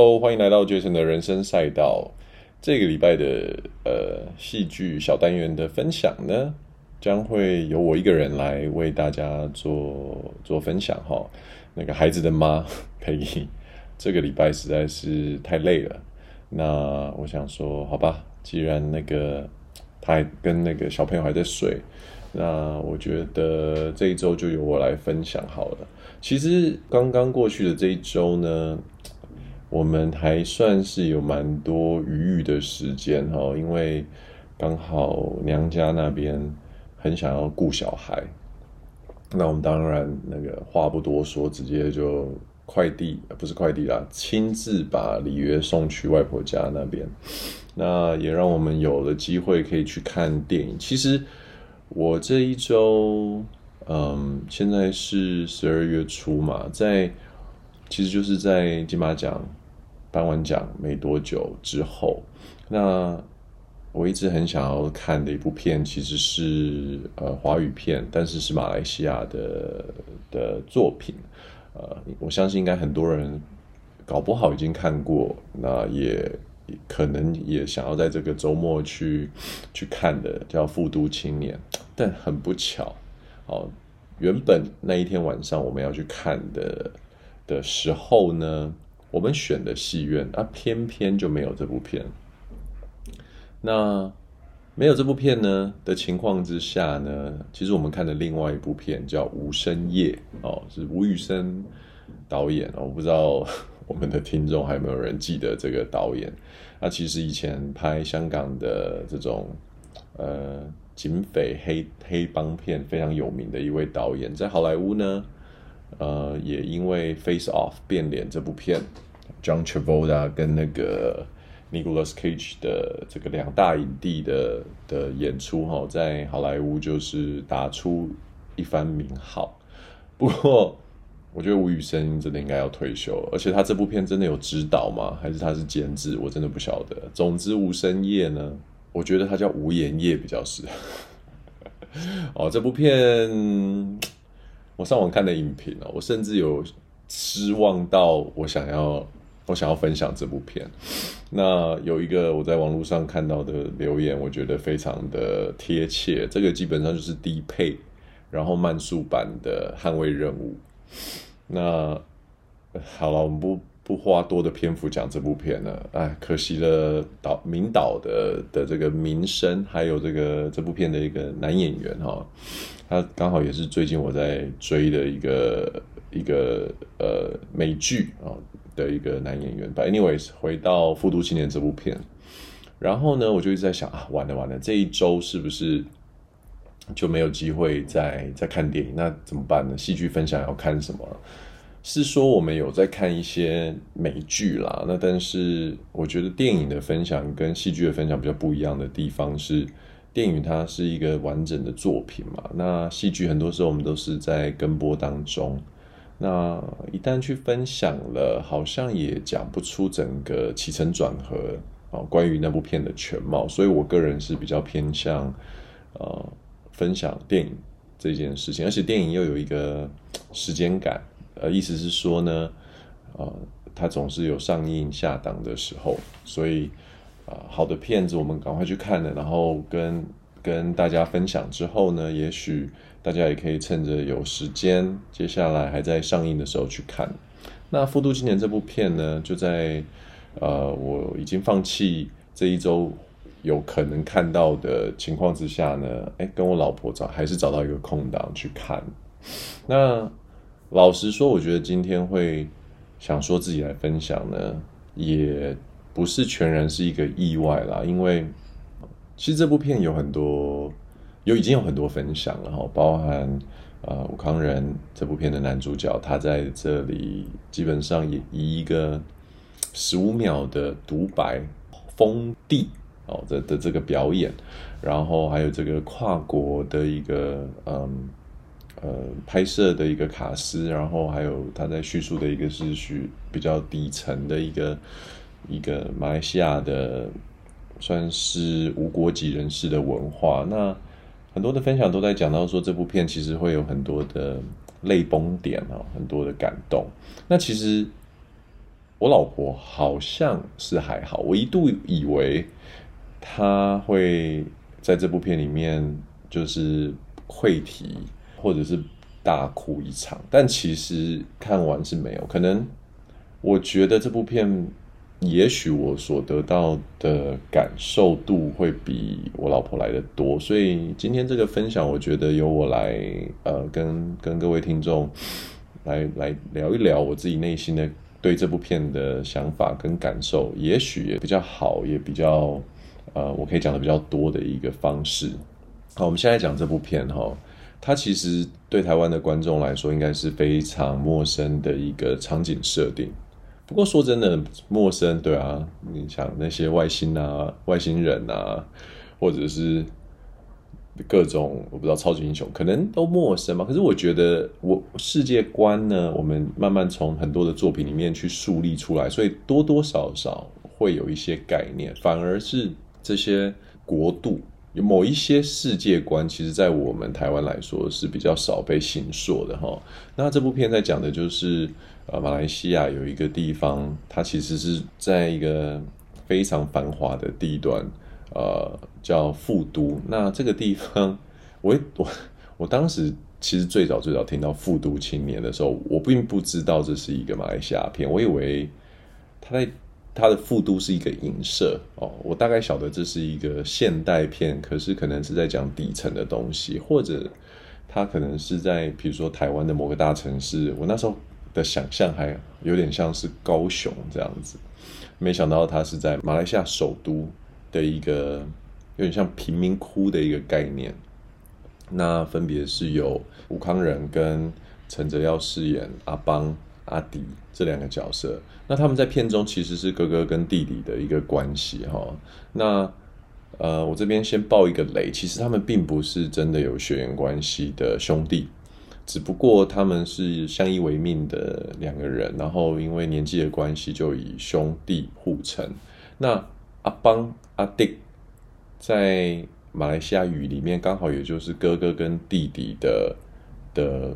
Hello，欢迎来到 Jason 的人生赛道。这个礼拜的呃戏剧小单元的分享呢，将会由我一个人来为大家做做分享哈。那个孩子的妈佩 仪，这个礼拜实在是太累了。那我想说，好吧，既然那个他还跟那个小朋友还在睡，那我觉得这一周就由我来分享好了。其实刚刚过去的这一周呢。我们还算是有蛮多余裕的时间哈，因为刚好娘家那边很想要顾小孩，那我们当然那个话不多说，直接就快递，不是快递啦，亲自把里约送去外婆家那边，那也让我们有了机会可以去看电影。其实我这一周，嗯，现在是十二月初嘛，在其实就是在金马奖。颁完奖没多久之后，那我一直很想要看的一部片，其实是呃华语片，但是是马来西亚的的作品。呃，我相信应该很多人搞不好已经看过，那也可能也想要在这个周末去去看的，叫《富都青年》。但很不巧，哦，原本那一天晚上我们要去看的的时候呢。我们选的戏院啊，偏偏就没有这部片。那没有这部片呢的情况之下呢，其实我们看的另外一部片叫《无声夜》哦，是吴宇森导演。我不知道 我们的听众还有没有人记得这个导演。那其实以前拍香港的这种呃警匪黑黑帮片非常有名的一位导演，在好莱坞呢。呃，也因为《Face Off》变脸这部片，John Travolta 跟那个 Nicolas Cage 的这个两大影帝的的演出哈，在好莱坞就是打出一番名号。不过，我觉得吴宇森真的应该要退休，而且他这部片真的有指导吗？还是他是监制？我真的不晓得。总之，无声夜呢，我觉得他叫无言夜比较适合。哦，这部片。我上网看的影评哦，我甚至有失望到我想要我想要分享这部片。那有一个我在网络上看到的留言，我觉得非常的贴切。这个基本上就是低配，然后慢速版的《捍卫任务》。那好了，我们不不花多的篇幅讲这部片了。哎，可惜了导名导的的这个名声，还有这个这部片的一个男演员哈。他刚好也是最近我在追的一个一个呃美剧啊的一个男演员。But anyways，回到《富都青年》这部片，然后呢，我就一直在想啊，完了完了，这一周是不是就没有机会再再看电影？那怎么办呢？戏剧分享要看什么？是说我们有在看一些美剧啦，那但是我觉得电影的分享跟戏剧的分享比较不一样的地方是。电影它是一个完整的作品嘛，那戏剧很多时候我们都是在跟播当中，那一旦去分享了，好像也讲不出整个起承转合啊，关于那部片的全貌，所以我个人是比较偏向呃分享电影这件事情，而且电影又有一个时间感，呃，意思是说呢，呃，它总是有上映下档的时候，所以。啊，好的片子我们赶快去看了，然后跟跟大家分享之后呢，也许大家也可以趁着有时间，接下来还在上映的时候去看。那《复读青年》这部片呢，就在呃我已经放弃这一周有可能看到的情况之下呢，哎，跟我老婆找还是找到一个空档去看。那老实说，我觉得今天会想说自己来分享呢，也。不是全然是一个意外啦，因为其实这部片有很多，有已经有很多分享了哈，包含呃武康仁这部片的男主角，他在这里基本上也以一个十五秒的独白封地哦的的这个表演，然后还有这个跨国的一个嗯呃拍摄的一个卡司，然后还有他在叙述的一个是属比较底层的一个。一个马来西亚的算是无国籍人士的文化，那很多的分享都在讲到说，这部片其实会有很多的泪崩点啊，很多的感动。那其实我老婆好像是还好，我一度以为她会在这部片里面就是溃堤，或者是大哭一场，但其实看完是没有。可能我觉得这部片，也许我所得到的感受度会比我老婆来得多，所以今天这个分享，我觉得由我来呃跟跟各位听众来来聊一聊我自己内心的。对这部片的想法跟感受，也许也比较好，也比较呃，我可以讲的比较多的一个方式。好，我们现在讲这部片哈，它其实对台湾的观众来说，应该是非常陌生的一个场景设定。不过说真的，陌生，对啊，你想那些外星啊、外星人啊，或者是。各种我不知道超级英雄可能都陌生嘛，可是我觉得我世界观呢，我们慢慢从很多的作品里面去树立出来，所以多多少少会有一些概念。反而是这些国度某一些世界观，其实在我们台湾来说是比较少被形塑的哈。那这部片在讲的就是呃，马来西亚有一个地方，它其实是在一个非常繁华的地段。呃，叫富都。那这个地方，我我我当时其实最早最早听到《富都青年》的时候，我并不知道这是一个马来西亚片，我以为他在他的富都是一个影射哦。我大概晓得这是一个现代片，可是可能是在讲底层的东西，或者他可能是在比如说台湾的某个大城市。我那时候的想象还有点像是高雄这样子，没想到他是在马来西亚首都。的一个有点像贫民窟的一个概念，那分别是由吴慷仁跟陈泽耀饰演阿邦、阿迪这两个角色。那他们在片中其实是哥哥跟弟弟的一个关系哈。那呃，我这边先爆一个雷，其实他们并不是真的有血缘关系的兄弟，只不过他们是相依为命的两个人，然后因为年纪的关系，就以兄弟互称。那阿邦、阿迪在马来西亚语里面刚好也就是哥哥跟弟弟的的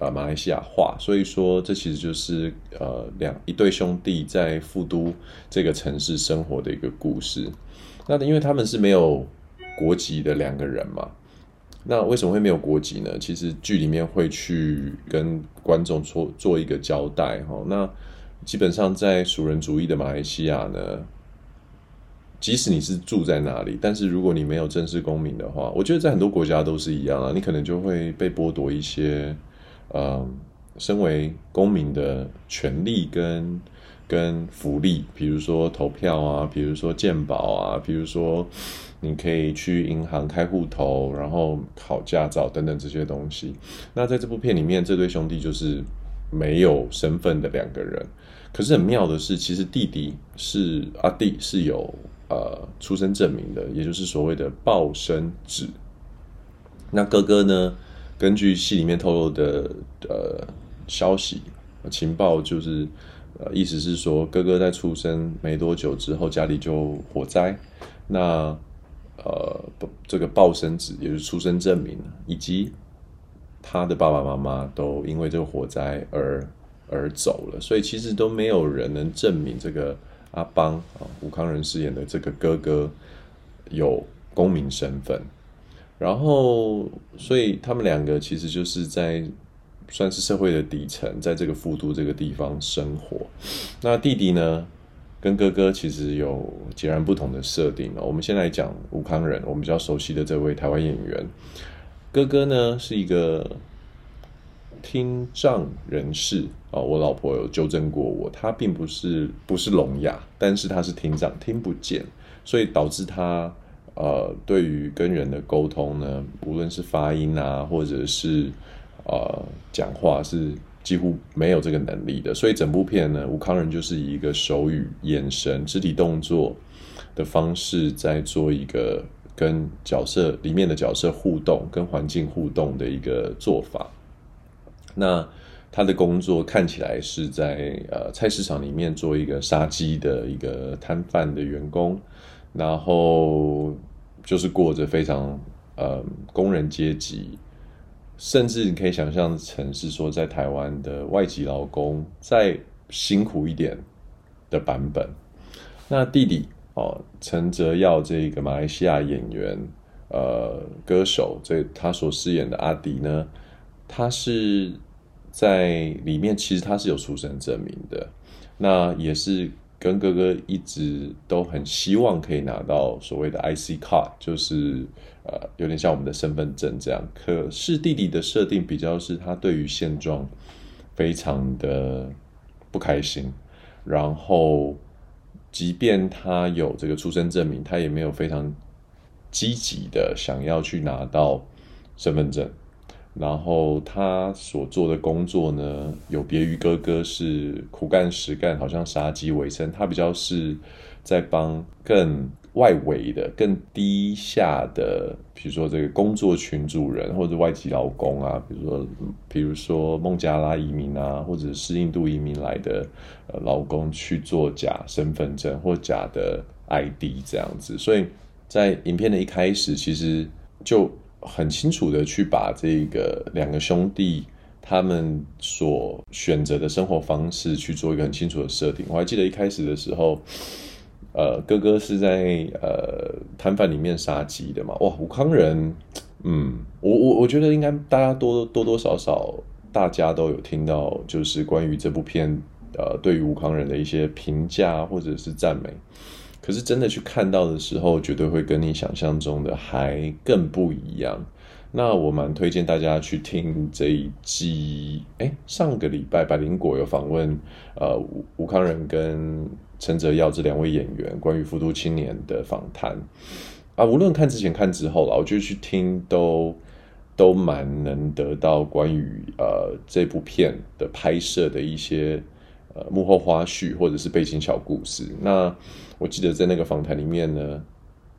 呃马来西亚话，所以说这其实就是呃两一对兄弟在富都这个城市生活的一个故事。那因为他们是没有国籍的两个人嘛，那为什么会没有国籍呢？其实剧里面会去跟观众做做一个交代哈。那基本上在属人主义的马来西亚呢。即使你是住在那里，但是如果你没有正式公民的话，我觉得在很多国家都是一样啊，你可能就会被剥夺一些，呃，身为公民的权利跟跟福利，比如说投票啊，比如说健保啊，比如说你可以去银行开户头，然后考驾照等等这些东西。那在这部片里面，这对兄弟就是没有身份的两个人，可是很妙的是，其实弟弟是阿弟是有。呃，出生证明的，也就是所谓的报生纸。那哥哥呢？根据戏里面透露的呃消息情报，就是呃意思是说，哥哥在出生没多久之后，家里就火灾。那呃，这个报生纸也就是出生证明，以及他的爸爸妈妈都因为这个火灾而而走了，所以其实都没有人能证明这个。阿邦啊，吴康仁饰演的这个哥哥有公民身份，然后所以他们两个其实就是在算是社会的底层，在这个富都这个地方生活。那弟弟呢，跟哥哥其实有截然不同的设定。我们先来讲吴康仁，我们比较熟悉的这位台湾演员。哥哥呢是一个。听障人士啊，我老婆有纠正过我，他并不是不是聋哑，但是他是听障，听不见，所以导致他呃，对于跟人的沟通呢，无论是发音啊，或者是呃讲话，是几乎没有这个能力的。所以整部片呢，吴康仁就是以一个手语、眼神、肢体动作的方式，在做一个跟角色里面的角色互动、跟环境互动的一个做法。那他的工作看起来是在呃菜市场里面做一个杀鸡的一个摊贩的员工，然后就是过着非常呃工人阶级，甚至你可以想象成是说在台湾的外籍劳工再辛苦一点，的版本。那弟弟哦，陈哲耀这个马来西亚演员，呃，歌手，这他所饰演的阿迪呢，他是在里面其实他是有出生证明的，那也是。跟哥哥一直都很希望可以拿到所谓的 IC 卡就是呃有点像我们的身份证这样。可是弟弟的设定比较是他对于现状非常的不开心，然后即便他有这个出生证明，他也没有非常积极的想要去拿到身份证。然后他所做的工作呢，有别于哥哥是苦干实干，好像杀鸡为生。他比较是在帮更外围的、更低下的，比如说这个工作群主人或者外籍劳工啊，比如说，比如说孟加拉移民啊，或者是印度移民来的呃劳工去做假身份证或假的 ID 这样子。所以在影片的一开始，其实就。很清楚的去把这个两个兄弟他们所选择的生活方式去做一个很清楚的设定。我还记得一开始的时候，呃，哥哥是在呃摊贩里面杀鸡的嘛。哇，武康人，嗯，我我我觉得应该大家多多多少少大家都有听到，就是关于这部片呃对于武康人的一些评价或者是赞美。可是真的去看到的时候，绝对会跟你想象中的还更不一样。那我蛮推荐大家去听这一季。哎，上个礼拜百灵果有访问呃吴吴慷仁跟陈哲耀这两位演员关于富都青年的访谈啊。无论看之前看之后啦，我觉得去听都都蛮能得到关于呃这部片的拍摄的一些。呃，幕后花絮或者是背景小故事。那我记得在那个访谈里面呢，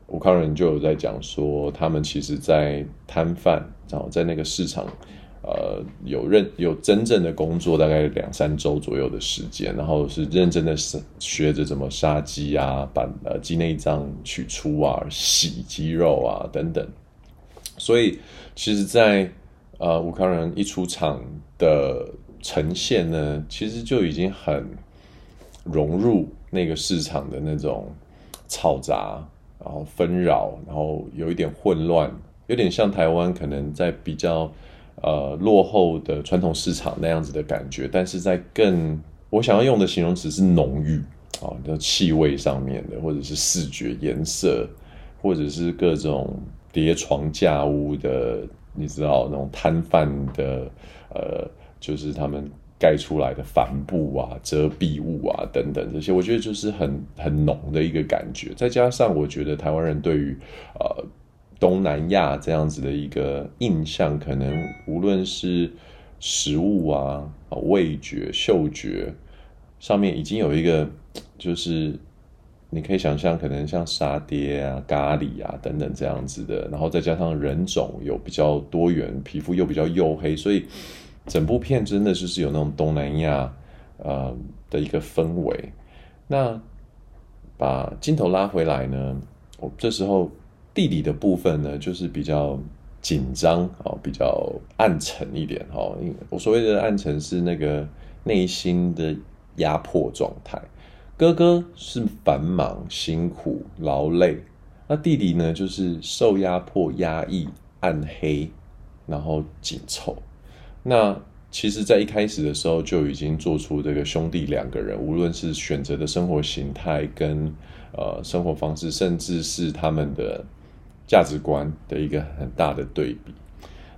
吴康仁就有在讲说，他们其实，在摊贩，然后在那个市场，呃，有认有真正的工作，大概两三周左右的时间，然后是认真的学着怎么杀鸡啊，把呃鸡内脏取出啊，洗鸡肉啊等等。所以，其实在，呃吴康仁一出场的。呈现呢，其实就已经很融入那个市场的那种嘈杂，然后纷扰，然后有一点混乱，有点像台湾可能在比较呃落后的传统市场那样子的感觉，但是在更我想要用的形容词是浓郁啊，气味上面的，或者是视觉颜色，或者是各种叠床架屋的，你知道那种摊贩的呃。就是他们盖出来的帆布啊、遮蔽物啊等等这些，我觉得就是很很浓的一个感觉。再加上我觉得台湾人对于呃东南亚这样子的一个印象，可能无论是食物啊、味觉、嗅觉上面，已经有一个就是你可以想象，可能像沙爹啊、咖喱啊等等这样子的，然后再加上人种有比较多元，皮肤又比较黝黑，所以。整部片真的就是有那种东南亚呃的一个氛围。那把镜头拉回来呢，我这时候弟弟的部分呢，就是比较紧张啊，比较暗沉一点哈。我所谓的暗沉是那个内心的压迫状态。哥哥是繁忙、辛苦、劳累，那弟弟呢，就是受压迫、压抑、暗黑，然后紧凑。那其实，在一开始的时候就已经做出这个兄弟两个人，无论是选择的生活形态跟呃生活方式，甚至是他们的价值观的一个很大的对比。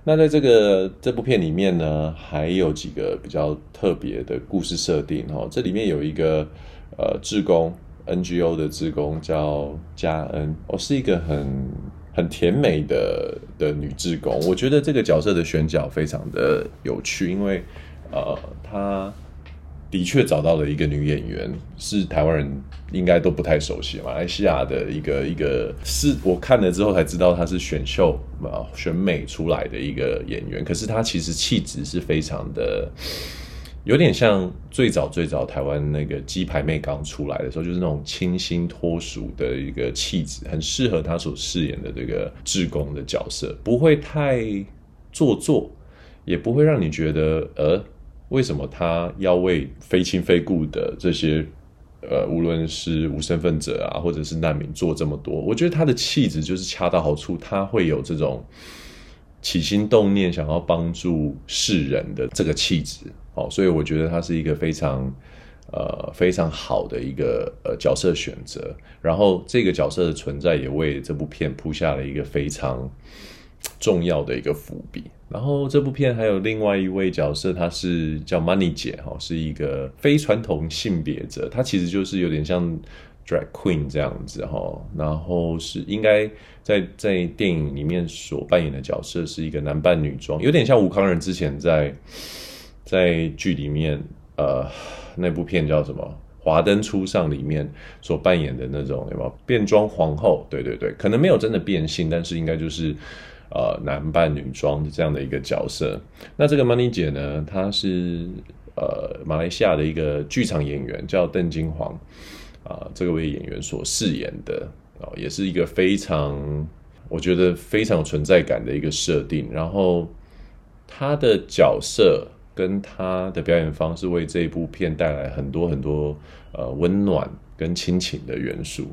那在这个这部片里面呢，还有几个比较特别的故事设定哦。这里面有一个呃志工 NGO 的志工叫嘉恩，哦，是一个很。很甜美的的女志工，我觉得这个角色的选角非常的有趣，因为呃，她的确找到了一个女演员，是台湾人应该都不太熟悉，马来西亚的一个一个，是我看了之后才知道她是选秀啊选美出来的一个演员，可是她其实气质是非常的。有点像最早最早台湾那个鸡排妹刚出来的时候，就是那种清新脱俗的一个气质，很适合她所饰演的这个志工的角色，不会太做作，也不会让你觉得，呃，为什么他要为非亲非故的这些呃，无论是无身份者啊，或者是难民做这么多，我觉得他的气质就是恰到好处，他会有这种起心动念想要帮助世人的这个气质，好，所以我觉得他是一个非常呃非常好的一个呃角色选择，然后这个角色的存在也为这部片铺下了一个非常重要的一个伏笔。然后这部片还有另外一位角色，她是叫 Money 姐哈，是一个非传统性别者，她其实就是有点像 Drag Queen 这样子哈。然后是应该在在电影里面所扮演的角色是一个男扮女装，有点像吴康仁之前在在剧里面呃那部片叫什么《华灯初上》里面所扮演的那种有没有变装皇后？对对对，可能没有真的变性，但是应该就是。呃，男扮女装的这样的一个角色。那这个 Money 姐呢，她是呃马来西亚的一个剧场演员，叫邓金黄啊、呃，这位演员所饰演的啊、也是一个非常我觉得非常有存在感的一个设定。然后她的角色跟她的表演方式，为这一部片带来很多很多呃温暖跟亲情的元素。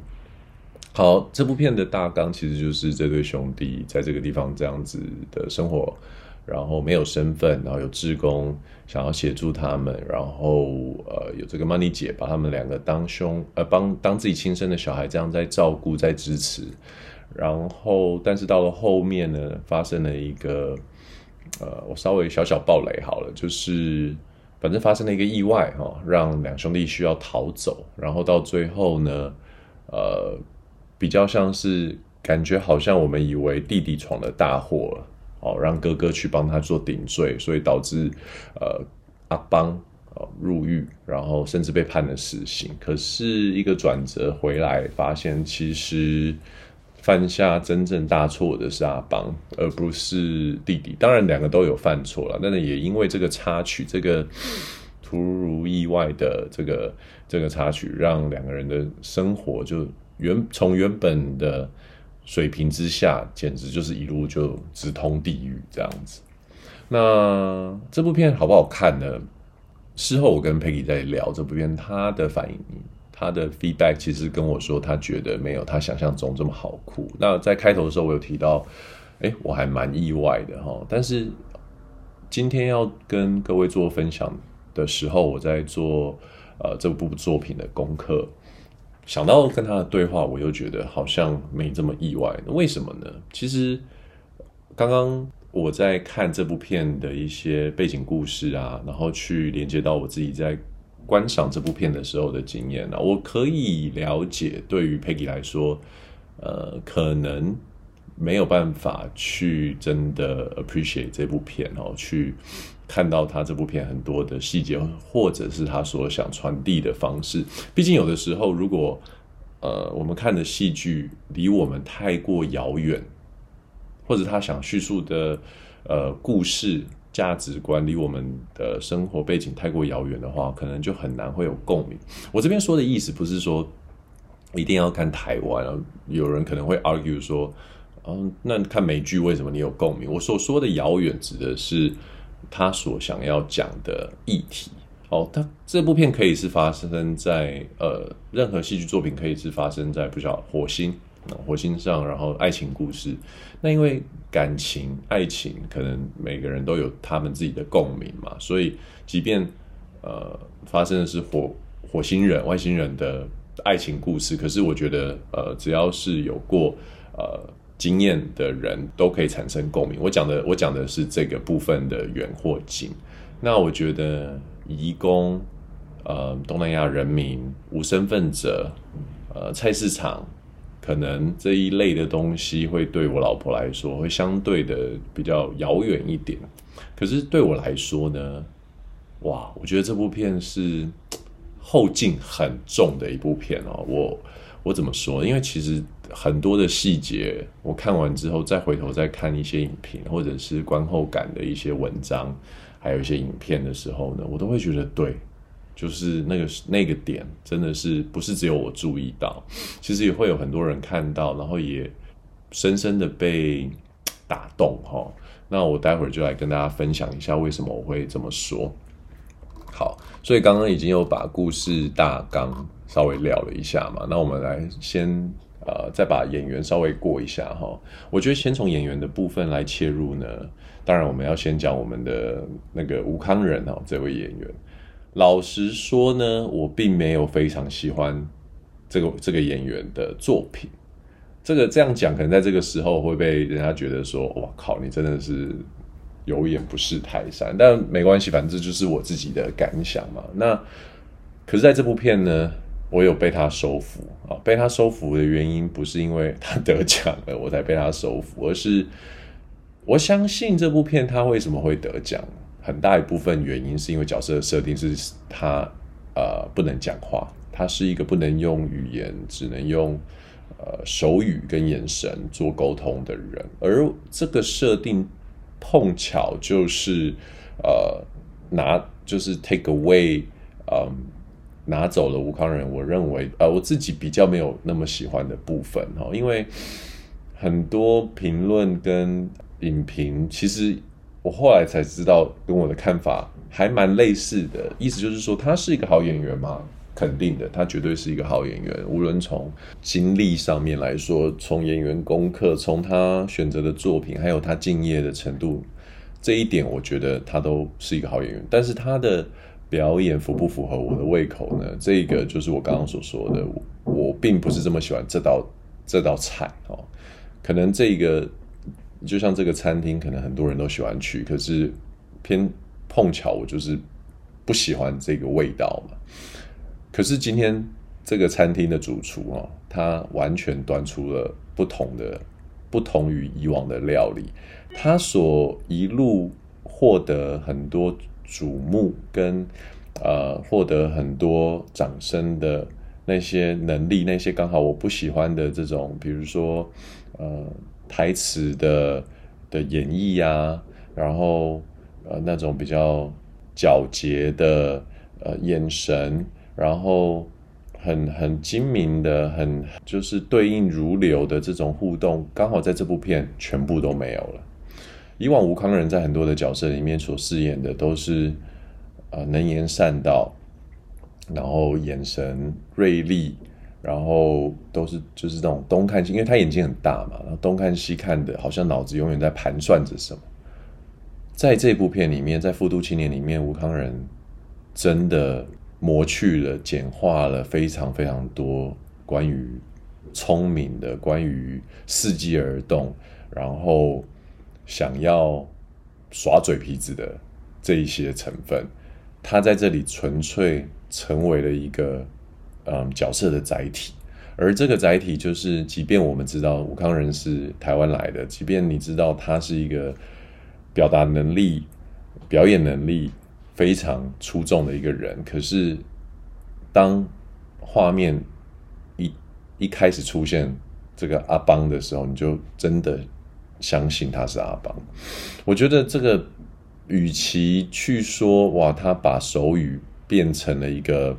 好，这部片的大纲其实就是这对兄弟在这个地方这样子的生活，然后没有身份，然后有志工想要协助他们，然后呃有这个 Money 姐把他们两个当兄呃帮当自己亲生的小孩这样在照顾在支持，然后但是到了后面呢，发生了一个呃我稍微小小暴雷好了，就是反正发生了一个意外哈、哦，让两兄弟需要逃走，然后到最后呢呃。比较像是感觉好像我们以为弟弟闯了大祸了，哦，让哥哥去帮他做顶罪，所以导致呃阿邦呃入狱，然后甚至被判了死刑。可是一个转折回来，发现其实犯下真正大错的是阿邦，而不是弟弟。当然两个都有犯错了，但是也因为这个插曲，这个突如意外的这个这个插曲，让两个人的生活就。原从原本的水平之下，简直就是一路就直通地狱这样子。那这部片好不好看呢？事后我跟 Peggy 在聊这部片，他的反应，他的 feedback 其实跟我说，他觉得没有他想象中这么好哭。那在开头的时候，我有提到，哎，我还蛮意外的哈。但是今天要跟各位做分享的时候，我在做呃这部作品的功课。想到跟他的对话，我又觉得好像没这么意外。为什么呢？其实刚刚我在看这部片的一些背景故事啊，然后去连接到我自己在观赏这部片的时候的经验啊，我可以了解，对于 Peggy 来说，呃，可能没有办法去真的 appreciate 这部片哦，去。看到他这部片很多的细节，或者是他所想传递的方式。毕竟有的时候，如果呃我们看的戏剧离我们太过遥远，或者他想叙述的呃故事价值观离我们的生活背景太过遥远的话，可能就很难会有共鸣。我这边说的意思不是说一定要看台湾，有人可能会 argue 说，嗯，那看美剧为什么你有共鸣？我所说的遥远指的是。他所想要讲的议题，哦，他这部片可以是发生在呃任何戏剧作品，可以是发生在不晓得火星，火星上，然后爱情故事。那因为感情、爱情，可能每个人都有他们自己的共鸣嘛，所以即便呃发生的是火火星人、外星人的爱情故事，可是我觉得呃只要是有过呃。经验的人都可以产生共鸣。我讲的，我讲的是这个部分的远或近。那我觉得，移工、呃，东南亚人民、无身份者、呃，菜市场，可能这一类的东西会对我老婆来说会相对的比较遥远一点。可是对我来说呢，哇，我觉得这部片是后劲很重的一部片哦。我我怎么说？因为其实。很多的细节，我看完之后再回头再看一些影评，或者是观后感的一些文章，还有一些影片的时候呢，我都会觉得对，就是那个那个点，真的是不是只有我注意到，其实也会有很多人看到，然后也深深的被打动哈。那我待会儿就来跟大家分享一下为什么我会这么说。好，所以刚刚已经有把故事大纲稍微聊了一下嘛，那我们来先呃再把演员稍微过一下哈。我觉得先从演员的部分来切入呢，当然我们要先讲我们的那个吴康仁哦，这位演员。老实说呢，我并没有非常喜欢这个这个演员的作品。这个这样讲，可能在这个时候会被人家觉得说：“哇靠，你真的是有眼不识泰山。”但没关系，反正这就是我自己的感想嘛。那可是在这部片呢，我有被他收服啊。被他收服的原因不是因为他得奖了 我才被他收服，而是我相信这部片他为什么会得奖。很大一部分原因是因为角色的设定是他呃不能讲话，他是一个不能用语言，只能用呃手语跟眼神做沟通的人，而这个设定碰巧就是呃拿就是 take away 嗯拿走了吴康仁，我认为呃我自己比较没有那么喜欢的部分哈，因为很多评论跟影评其实。我后来才知道，跟我的看法还蛮类似的。意思就是说，他是一个好演员吗？肯定的，他绝对是一个好演员。无论从经历上面来说，从演员功课，从他选择的作品，还有他敬业的程度，这一点我觉得他都是一个好演员。但是他的表演符不符合我的胃口呢？这个就是我刚刚所说的，我，并不是这么喜欢这道这道菜哦。可能这个。就像这个餐厅，可能很多人都喜欢去，可是偏碰巧我就是不喜欢这个味道嘛。可是今天这个餐厅的主厨哦，他完全端出了不同的、不同于以往的料理。他所一路获得很多瞩目跟呃获得很多掌声的那些能力，那些刚好我不喜欢的这种，比如说呃。台词的的演绎啊，然后呃那种比较皎洁的呃眼神，然后很很精明的，很就是对应如流的这种互动，刚好在这部片全部都没有了。以往吴康仁在很多的角色里面所饰演的都是呃能言善道，然后眼神锐利。然后都是就是那种东看西，因为他眼睛很大嘛，然后东看西看的，好像脑子永远在盘算着什么。在这部片里面，在《富都青年》里面，吴康仁真的磨去了、简化了非常非常多关于聪明的、关于伺机而动，然后想要耍嘴皮子的这一些成分。他在这里纯粹成为了一个。嗯，角色的载体，而这个载体就是，即便我们知道武康人是台湾来的，即便你知道他是一个表达能力、表演能力非常出众的一个人，可是当画面一一开始出现这个阿邦的时候，你就真的相信他是阿邦。我觉得这个，与其去说哇，他把手语变成了一个。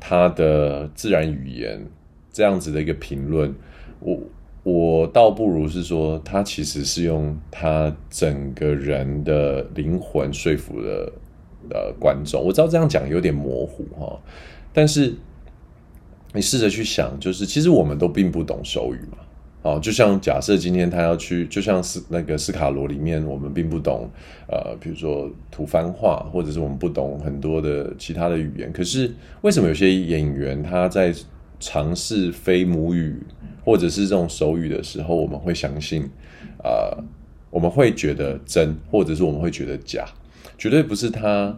他的自然语言这样子的一个评论，我我倒不如是说，他其实是用他整个人的灵魂说服了呃观众。我知道这样讲有点模糊哈，但是你试着去想，就是其实我们都并不懂手语嘛。哦，就像假设今天他要去，就像是那个斯卡罗里面，我们并不懂，呃，比如说吐蕃话，或者是我们不懂很多的其他的语言。可是为什么有些演员他在尝试非母语或者是这种手语的时候，我们会相信，呃，我们会觉得真，或者是我们会觉得假，绝对不是他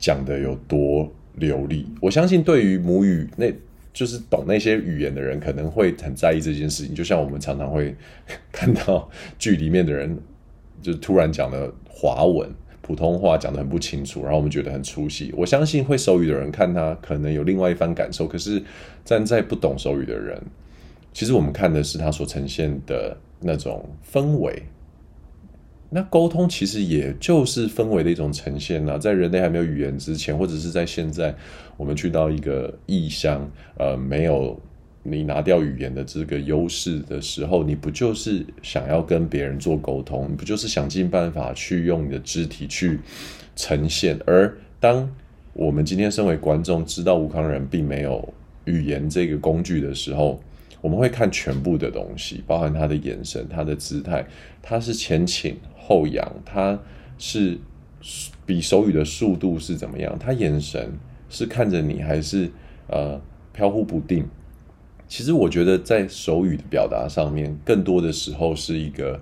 讲的有多流利。我相信对于母语那。就是懂那些语言的人可能会很在意这件事情，就像我们常常会 看到剧里面的人，就突然讲了华文、普通话讲得很不清楚，然后我们觉得很出戏。我相信会手语的人看他可能有另外一番感受，可是站在不懂手语的人，其实我们看的是他所呈现的那种氛围。那沟通其实也就是氛围的一种呈现啊，在人类还没有语言之前，或者是在现在，我们去到一个异乡，呃，没有你拿掉语言的这个优势的时候，你不就是想要跟别人做沟通？你不就是想尽办法去用你的肢体去呈现？而当我们今天身为观众知道吴康仁并没有语言这个工具的时候，我们会看全部的东西，包含他的眼神、他的姿态，他是前倾后仰，他是比手语的速度是怎么样，他眼神是看着你还是呃飘忽不定。其实我觉得在手语的表达上面，更多的时候是一个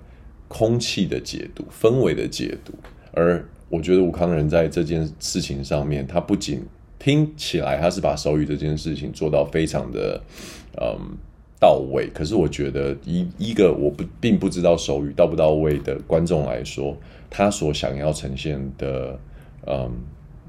空气的解读、氛围的解读，而我觉得吴康仁在这件事情上面，他不仅听起来他是把手语这件事情做到非常的嗯到位，可是我觉得一一个我不并不知道手语到不到位的观众来说，他所想要呈现的嗯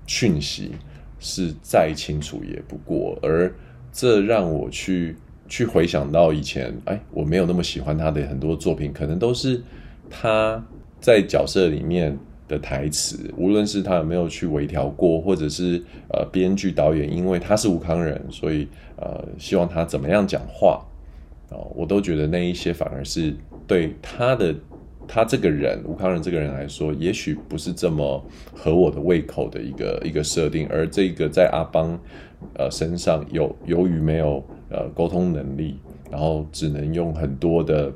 讯息是再清楚也不过，而这让我去去回想到以前，哎，我没有那么喜欢他的很多作品，可能都是他在角色里面。的台词，无论是他有没有去微调过，或者是呃编剧导演，因为他是吴康仁，所以呃希望他怎么样讲话，我都觉得那一些反而是对他的他这个人吴康仁这个人来说，也许不是这么合我的胃口的一个一个设定，而这个在阿邦呃身上有由于没有呃沟通能力，然后只能用很多的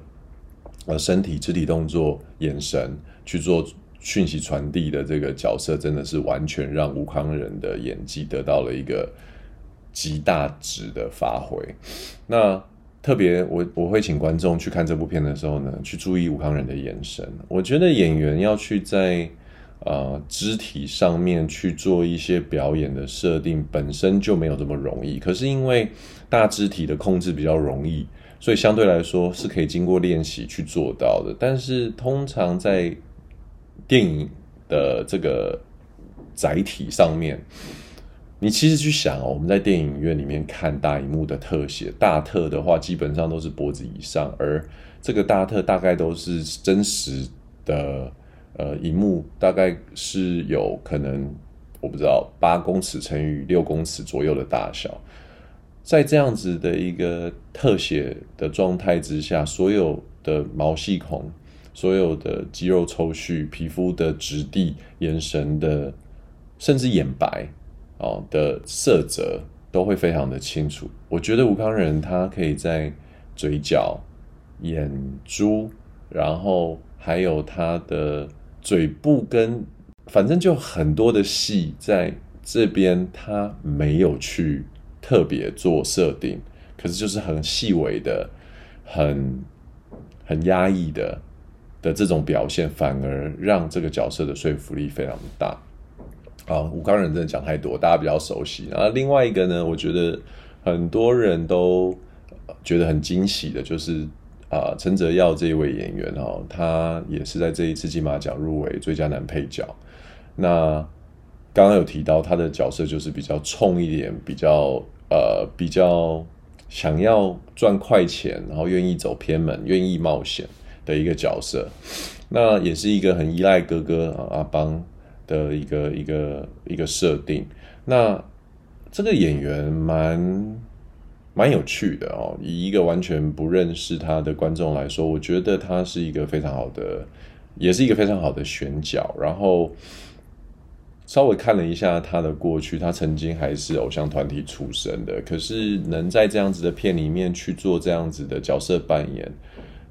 呃身体肢体动作、眼神去做。讯息传递的这个角色，真的是完全让吴康仁的演技得到了一个极大值的发挥。那特别，我我会请观众去看这部片的时候呢，去注意吴康仁的眼神。我觉得演员要去在呃肢体上面去做一些表演的设定，本身就没有这么容易。可是因为大肢体的控制比较容易，所以相对来说是可以经过练习去做到的。但是通常在电影的这个载体上面，你其实去想哦，我们在电影院里面看大荧幕的特写，大特的话基本上都是脖子以上，而这个大特大概都是真实的，呃，荧幕大概是有可能我不知道八公尺乘以六公尺左右的大小，在这样子的一个特写的状态之下，所有的毛细孔。所有的肌肉抽蓄、皮肤的质地、眼神的，甚至眼白哦的色泽都会非常的清楚。我觉得吴康仁他可以在嘴角、眼珠，然后还有他的嘴部跟，反正就很多的戏在这边他没有去特别做设定，可是就是很细微的、很很压抑的。的这种表现，反而让这个角色的说服力非常大。啊，吴慷仁真的讲太多，大家比较熟悉。然后另外一个呢，我觉得很多人都觉得很惊喜的，就是啊，陈泽耀这一位演员哦，他也是在这一次金马奖入围最佳男配角。那刚刚有提到他的角色就是比较冲一点，比较呃比较想要赚快钱，然后愿意走偏门，愿意冒险。的一个角色，那也是一个很依赖哥哥啊阿邦的一个一个一个设定。那这个演员蛮蛮有趣的哦，以一个完全不认识他的观众来说，我觉得他是一个非常好的，也是一个非常好的选角。然后稍微看了一下他的过去，他曾经还是偶像团体出身的，可是能在这样子的片里面去做这样子的角色扮演。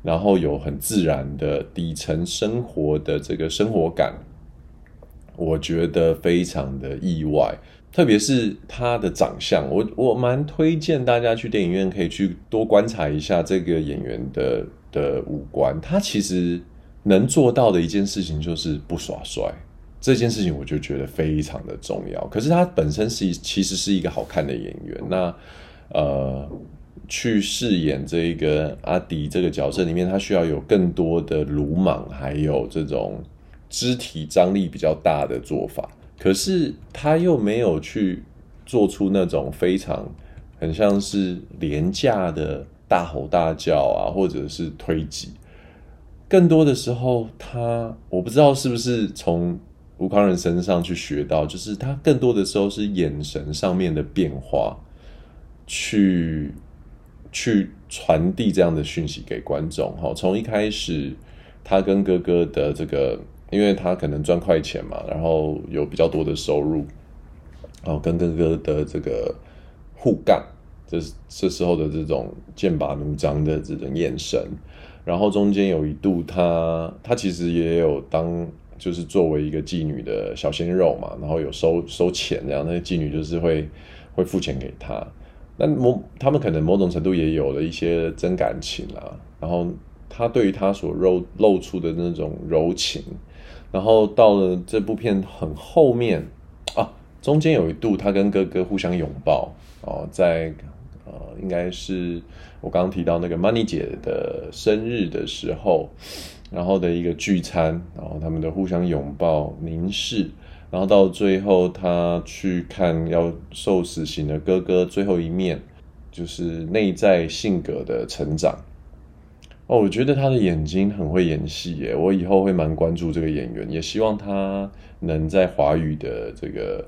然后有很自然的底层生活的这个生活感，我觉得非常的意外，特别是他的长相，我我蛮推荐大家去电影院可以去多观察一下这个演员的的五官，他其实能做到的一件事情就是不耍帅，这件事情我就觉得非常的重要。可是他本身是其实是一个好看的演员，那呃。去饰演这一个阿迪这个角色里面，他需要有更多的鲁莽，还有这种肢体张力比较大的做法。可是他又没有去做出那种非常很像是廉价的大吼大叫啊，或者是推挤。更多的时候，他我不知道是不是从吴康仁身上去学到，就是他更多的时候是眼神上面的变化去。去传递这样的讯息给观众，哈，从一开始他跟哥哥的这个，因为他可能赚快钱嘛，然后有比较多的收入，然后跟哥哥的这个互干，这这时候的这种剑拔弩张的这种眼神，然后中间有一度他他其实也有当就是作为一个妓女的小鲜肉嘛，然后有收收钱这样，那些妓女就是会会付钱给他，那某他们可能某种程度也有了一些真感情啦，然后他对于他所露露出的那种柔情，然后到了这部片很后面啊，中间有一度他跟哥哥互相拥抱哦，在。呃，应该是我刚刚提到那个 Money 姐的生日的时候，然后的一个聚餐，然后他们的互相拥抱凝视，然后到最后他去看要受死刑的哥哥最后一面，就是内在性格的成长。哦，我觉得他的眼睛很会演戏耶，我以后会蛮关注这个演员，也希望他能在华语的这个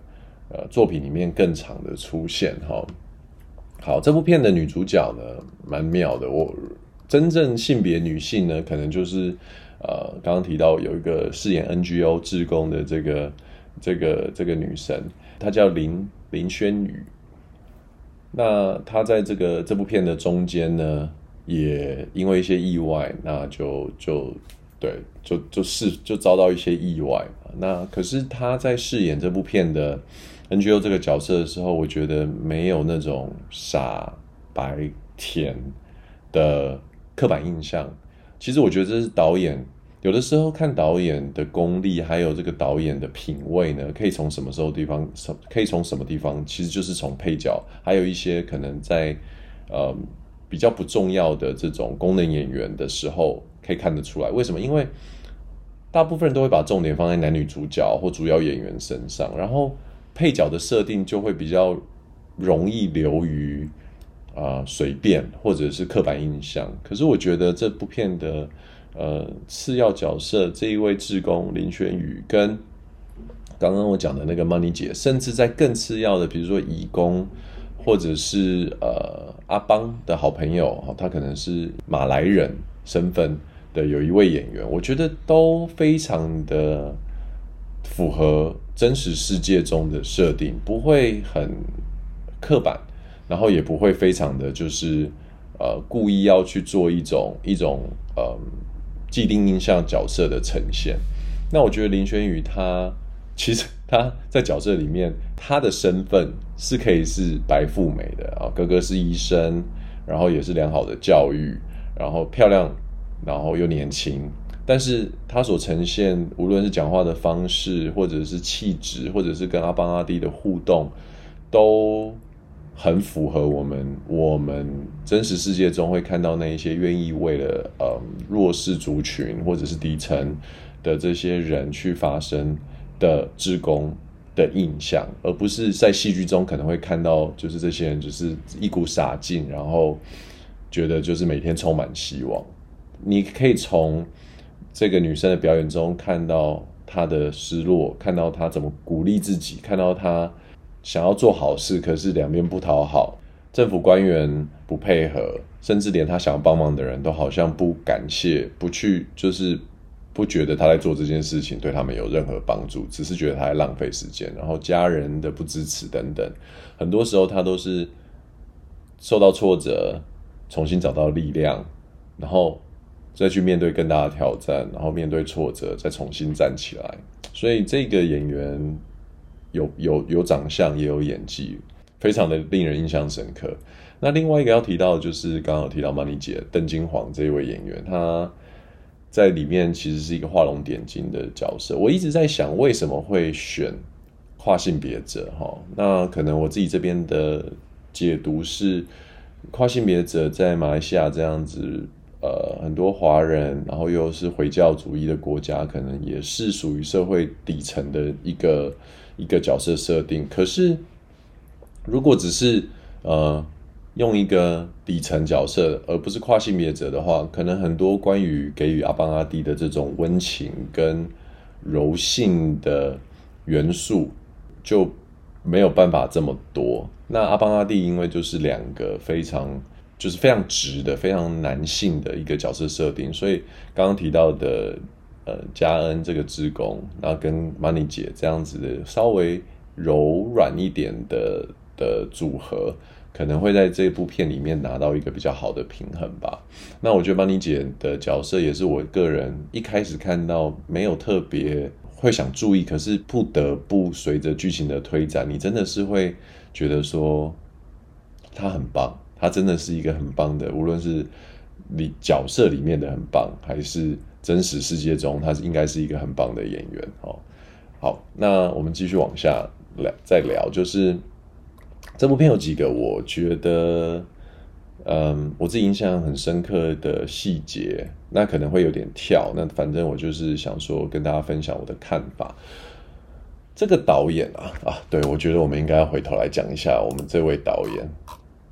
呃作品里面更长的出现哈。好，这部片的女主角呢，蛮妙的。我真正性别女性呢，可能就是呃，刚刚提到有一个饰演 NGO 志工的这个这个这个女神，她叫林林轩宇。那她在这个这部片的中间呢，也因为一些意外，那就就对，就就是就遭到一些意外。那可是他在饰演这部片的。NGO 这个角色的时候，我觉得没有那种傻白甜的刻板印象。其实我觉得这是导演有的时候看导演的功力，还有这个导演的品味呢，可以从什么时候地方，可以从什么地方，其实就是从配角，还有一些可能在呃比较不重要的这种功能演员的时候，可以看得出来。为什么？因为大部分人都会把重点放在男女主角或主要演员身上，然后。配角的设定就会比较容易流于啊随便或者是刻板印象。可是我觉得这部片的呃次要角色这一位志工林轩宇，跟刚刚我讲的那个 Money 姐，甚至在更次要的，比如说移工或者是呃阿邦的好朋友，他可能是马来人身份的有一位演员，我觉得都非常的符合。真实世界中的设定不会很刻板，然后也不会非常的就是呃故意要去做一种一种呃既定印象角色的呈现。那我觉得林轩宇他其实他在角色里面他的身份是可以是白富美的啊，哥哥是医生，然后也是良好的教育，然后漂亮，然后又年轻。但是他所呈现，无论是讲话的方式，或者是气质，或者是跟阿邦阿弟的互动，都很符合我们我们真实世界中会看到那一些愿意为了呃弱势族群或者是底层的这些人去发声的志工的印象，而不是在戏剧中可能会看到就是这些人就是一股傻劲，然后觉得就是每天充满希望。你可以从。这个女生的表演中，看到她的失落，看到她怎么鼓励自己，看到她想要做好事，可是两边不讨好，政府官员不配合，甚至连她想要帮忙的人都好像不感谢，不去，就是不觉得他在做这件事情对他们有任何帮助，只是觉得他在浪费时间，然后家人的不支持等等，很多时候他都是受到挫折，重新找到力量，然后。再去面对更大的挑战，然后面对挫折，再重新站起来。所以这个演员有有有长相，也有演技，非常的令人印象深刻。那另外一个要提到的就是刚刚有提到 Money 姐邓金煌这一位演员，他在里面其实是一个画龙点睛的角色。我一直在想，为什么会选跨性别者？哈，那可能我自己这边的解读是，跨性别者在马来西亚这样子。呃，很多华人，然后又是回教主义的国家，可能也是属于社会底层的一个一个角色设定。可是，如果只是呃用一个底层角色，而不是跨性别者的话，可能很多关于给予阿邦阿弟的这种温情跟柔性的元素就没有办法这么多。那阿邦阿弟因为就是两个非常。就是非常直的、非常男性的一个角色设定，所以刚刚提到的呃嘉恩这个职工，然后跟 Money 姐这样子的稍微柔软一点的的组合，可能会在这部片里面拿到一个比较好的平衡吧。那我觉得邦妮姐的角色也是我个人一开始看到没有特别会想注意，可是不得不随着剧情的推展，你真的是会觉得说她很棒，她真的是一个很棒的，无论是你角色里面的很棒，还是真实世界中，她是应该是一个很棒的演员。哦，好，那我们继续往下聊，再聊就是。这部片有几个我觉得，嗯，我自己印象很深刻的细节，那可能会有点跳，那反正我就是想说跟大家分享我的看法。这个导演啊啊，对，我觉得我们应该要回头来讲一下我们这位导演。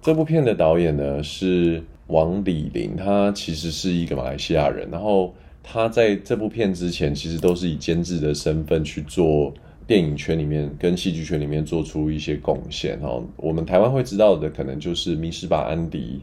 这部片的导演呢是王李林，他其实是一个马来西亚人，然后他在这部片之前其实都是以监制的身份去做。电影圈里面跟戏剧圈里面做出一些贡献哈，我们台湾会知道的可能就是《迷失吧，安迪》，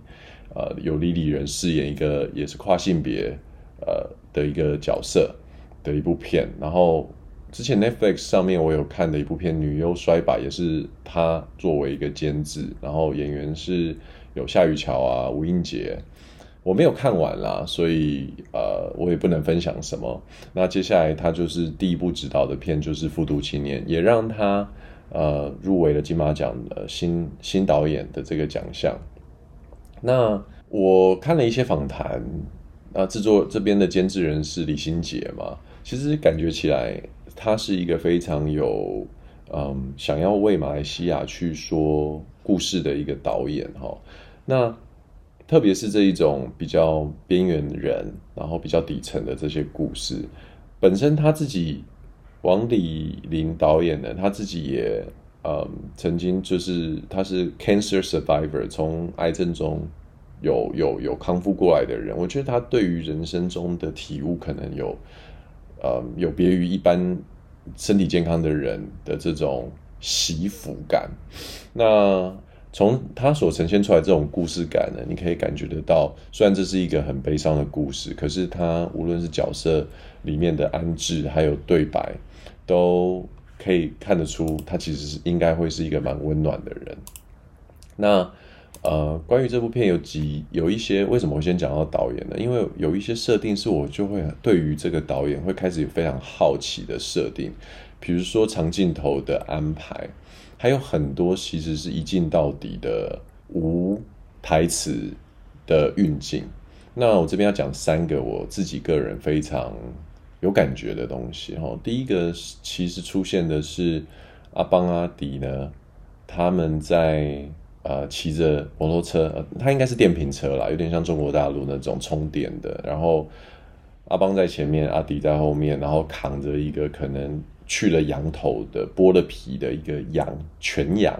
呃，由李李仁饰演一个也是跨性别呃的一个角色的一部片，然后之前 Netflix 上面我有看的一部片《女优摔吧》，也是他作为一个监制，然后演员是有夏雨乔啊、吴映洁。我没有看完啦，所以呃，我也不能分享什么。那接下来他就是第一部执导的片，就是《复读青年》，也让他呃入围了金马奖的新新导演的这个奖项。那我看了一些访谈，那制作这边的监制人是李心洁嘛，其实感觉起来他是一个非常有嗯想要为马来西亚去说故事的一个导演哈。那特别是这一种比较边缘人，然后比较底层的这些故事，本身他自己王李林导演呢，他自己也嗯曾经就是他是 cancer survivor，从癌症中有有有康复过来的人，我觉得他对于人生中的体悟可能有嗯有别于一般身体健康的人的这种惜福感，那。从他所呈现出来这种故事感呢，你可以感觉得到，虽然这是一个很悲伤的故事，可是他无论是角色里面的安置，还有对白，都可以看得出他其实是应该会是一个蛮温暖的人。那呃，关于这部片有几有一些为什么我先讲到导演呢？因为有一些设定是我就会对于这个导演会开始有非常好奇的设定，比如说长镜头的安排。还有很多其实是一镜到底的无台词的运镜。那我这边要讲三个我自己个人非常有感觉的东西哈。第一个其实出现的是阿邦阿迪呢，他们在呃骑着摩托车，他应该是电瓶车啦，有点像中国大陆那种充电的。然后阿邦在前面，阿迪在后面，然后扛着一个可能。去了羊头的剥了皮的一个羊，全羊，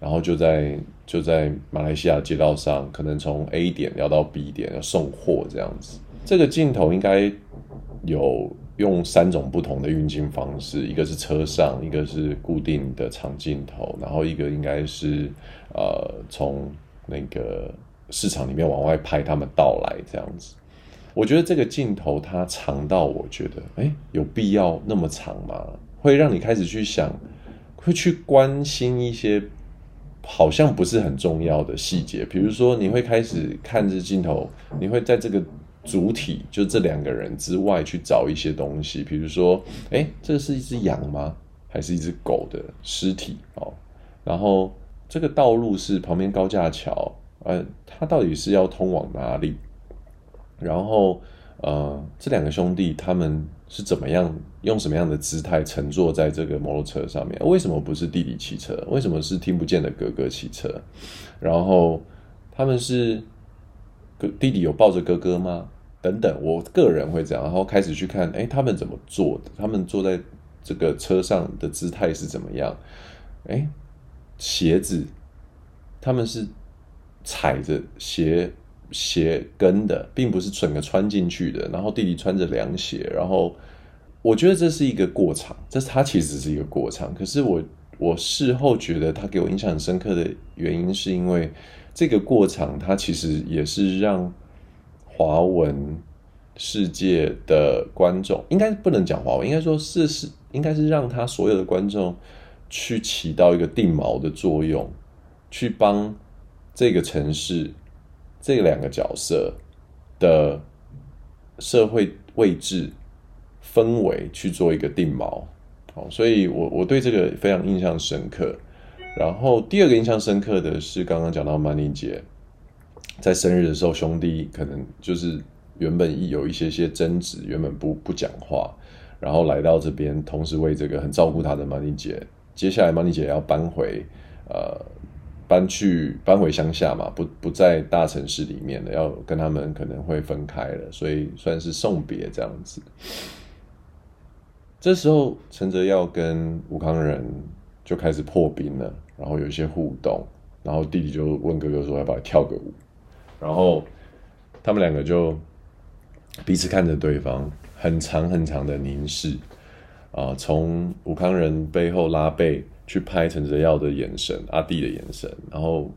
然后就在就在马来西亚街道上，可能从 A 点聊到 B 点要送货这样子。这个镜头应该有用三种不同的运镜方式，一个是车上，一个是固定的长镜头，然后一个应该是呃从那个市场里面往外拍他们到来这样子。我觉得这个镜头它长到，我觉得，哎，有必要那么长吗？会让你开始去想，会去关心一些好像不是很重要的细节，比如说你会开始看着镜头，你会在这个主体，就这两个人之外去找一些东西，比如说，哎，这是一只羊吗？还是一只狗的尸体？哦，然后这个道路是旁边高架桥，呃，它到底是要通往哪里？然后，呃，这两个兄弟他们是怎么样用什么样的姿态乘坐在这个摩托车上面？为什么不是弟弟骑车？为什么是听不见的哥哥骑车？然后他们是哥弟弟有抱着哥哥吗？等等，我个人会这样，然后开始去看，哎，他们怎么坐的？他们坐在这个车上的姿态是怎么样？哎，鞋子，他们是踩着鞋。鞋跟的，并不是整个穿进去的。然后弟弟穿着凉鞋，然后我觉得这是一个过场，这是他其实是一个过场。可是我我事后觉得他给我印象很深刻的原因，是因为这个过场，他其实也是让华文世界的观众，应该不能讲华文，应该说是是，应该是让他所有的观众去起到一个定锚的作用，去帮。这个城市这两个角色的社会位置氛围去做一个定锚。哦，所以我我对这个非常印象深刻。然后第二个印象深刻的是刚刚讲到曼妮姐在生日的时候，兄弟可能就是原本有一些些争执，原本不不讲话，然后来到这边，同时为这个很照顾他的曼妮姐，接下来曼妮姐要搬回呃搬去搬回乡下嘛，不不在大城市里面了，要跟他们可能会分开了，所以算是送别这样子。这时候陈泽耀跟吴康仁就开始破冰了，然后有一些互动，然后弟弟就问哥哥说要不要跳个舞，然后他们两个就彼此看着对方，很长很长的凝视，啊、从吴康仁背后拉背去拍陈哲耀的眼神，阿弟的眼神，然后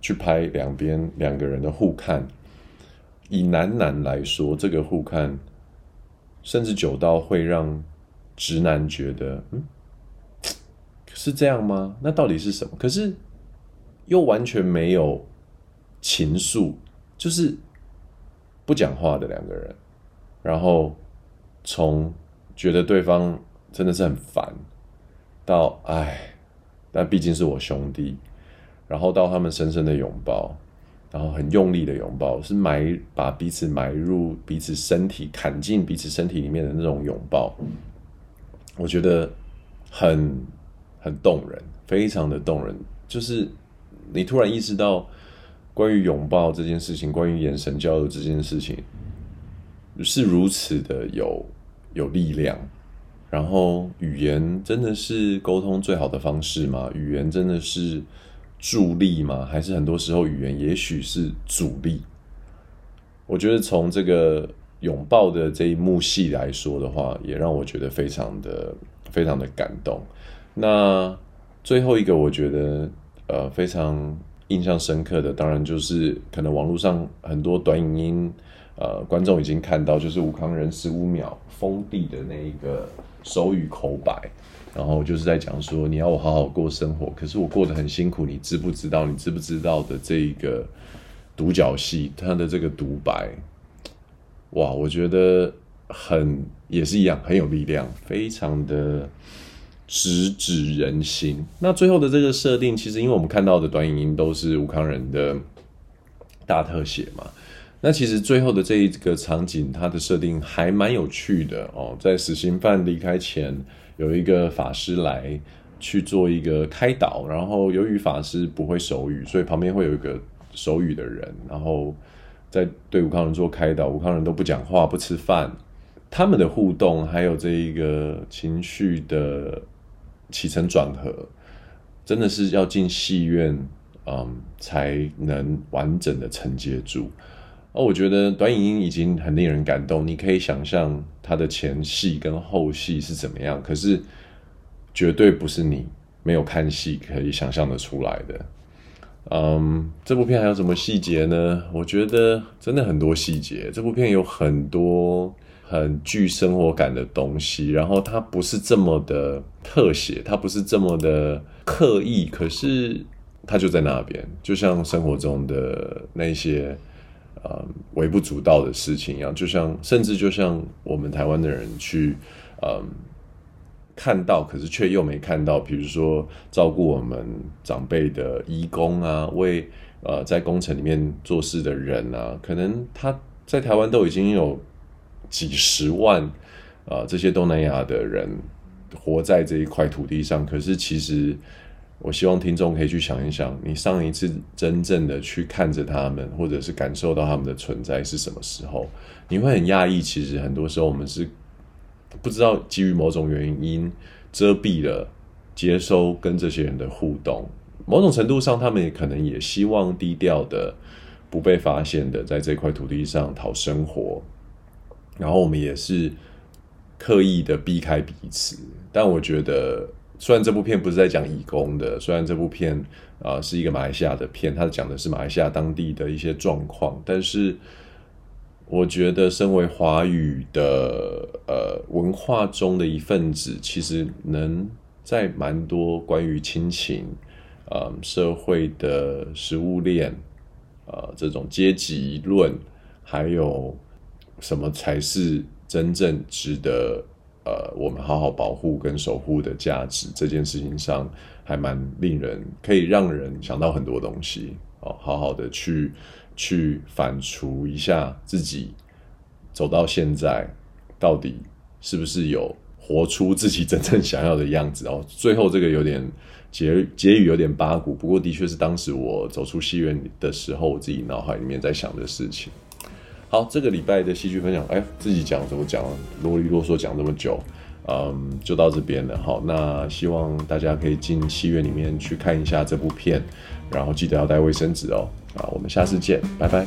去拍两边两个人的互看，以男男来说，这个互看甚至久到会让。直男觉得，嗯，是这样吗？那到底是什么？可是又完全没有情愫，就是不讲话的两个人。然后从觉得对方真的是很烦，到哎，但毕竟是我兄弟。然后到他们深深的拥抱，然后很用力的拥抱，是埋把彼此埋入彼此身体，砍进彼此身体里面的那种拥抱。我觉得很很动人，非常的动人。就是你突然意识到，关于拥抱这件事情，关于眼神交流这件事情，是如此的有有力量。然后语言真的是沟通最好的方式吗？语言真的是助力吗？还是很多时候语言也许是阻力？我觉得从这个。拥抱的这一幕戏来说的话，也让我觉得非常的非常的感动。那最后一个，我觉得呃非常印象深刻的，当然就是可能网络上很多短影音，呃，观众已经看到，就是吴康仁十五秒封闭的那一个手语口白，然后就是在讲说你要我好好过生活，可是我过得很辛苦，你知不知道？你知不知道的这一个独角戏，他的这个独白。哇，我觉得很也是一样，很有力量，非常的直指人心。那最后的这个设定，其实因为我们看到的短影音都是吴康仁的大特写嘛，那其实最后的这一个场景，它的设定还蛮有趣的哦。在死刑犯离开前，有一个法师来去做一个开导，然后由于法师不会手语，所以旁边会有一个手语的人，然后。在对吴康人做开导，吴康人都不讲话、不吃饭，他们的互动还有这一个情绪的起承转合，真的是要进戏院，嗯，才能完整的承接住。哦我觉得短影音已经很令人感动，你可以想象它的前戏跟后戏是怎么样，可是绝对不是你没有看戏可以想象得出来的。嗯，这部片还有什么细节呢？我觉得真的很多细节。这部片有很多很具生活感的东西，然后它不是这么的特写，它不是这么的刻意，可是它就在那边，就像生活中的那些嗯微不足道的事情一样，就像甚至就像我们台湾的人去嗯。看到，可是却又没看到。比如说，照顾我们长辈的义工啊，为呃在工程里面做事的人啊，可能他在台湾都已经有几十万、呃，这些东南亚的人活在这一块土地上。可是，其实我希望听众可以去想一想，你上一次真正的去看着他们，或者是感受到他们的存在是什么时候？你会很讶异，其实很多时候我们是。不知道基于某种原因遮蔽了接收跟这些人的互动，某种程度上，他们也可能也希望低调的、不被发现的，在这块土地上讨生活。然后我们也是刻意的避开彼此。但我觉得，虽然这部片不是在讲义工的，虽然这部片啊、是一个马来西亚的片，它讲的是马来西亚当地的一些状况，但是。我觉得，身为华语的呃文化中的一份子，其实能在蛮多关于亲情呃社会的食物链，呃这种阶级论，还有什么才是真正值得呃我们好好保护跟守护的价值这件事情上，还蛮令人可以让人想到很多东西哦，好好的去去反刍一下自己走到现在到底是不是有。活出自己真正想要的样子哦。最后这个有点结结语有点八股，不过的确是当时我走出戏院的时候，我自己脑海里面在想的事情。好，这个礼拜的戏剧分享，哎，自己讲怎么讲，啰里啰嗦讲这么久，嗯，就到这边了。好，那希望大家可以进戏院里面去看一下这部片，然后记得要带卫生纸哦。啊，我们下次见，拜拜。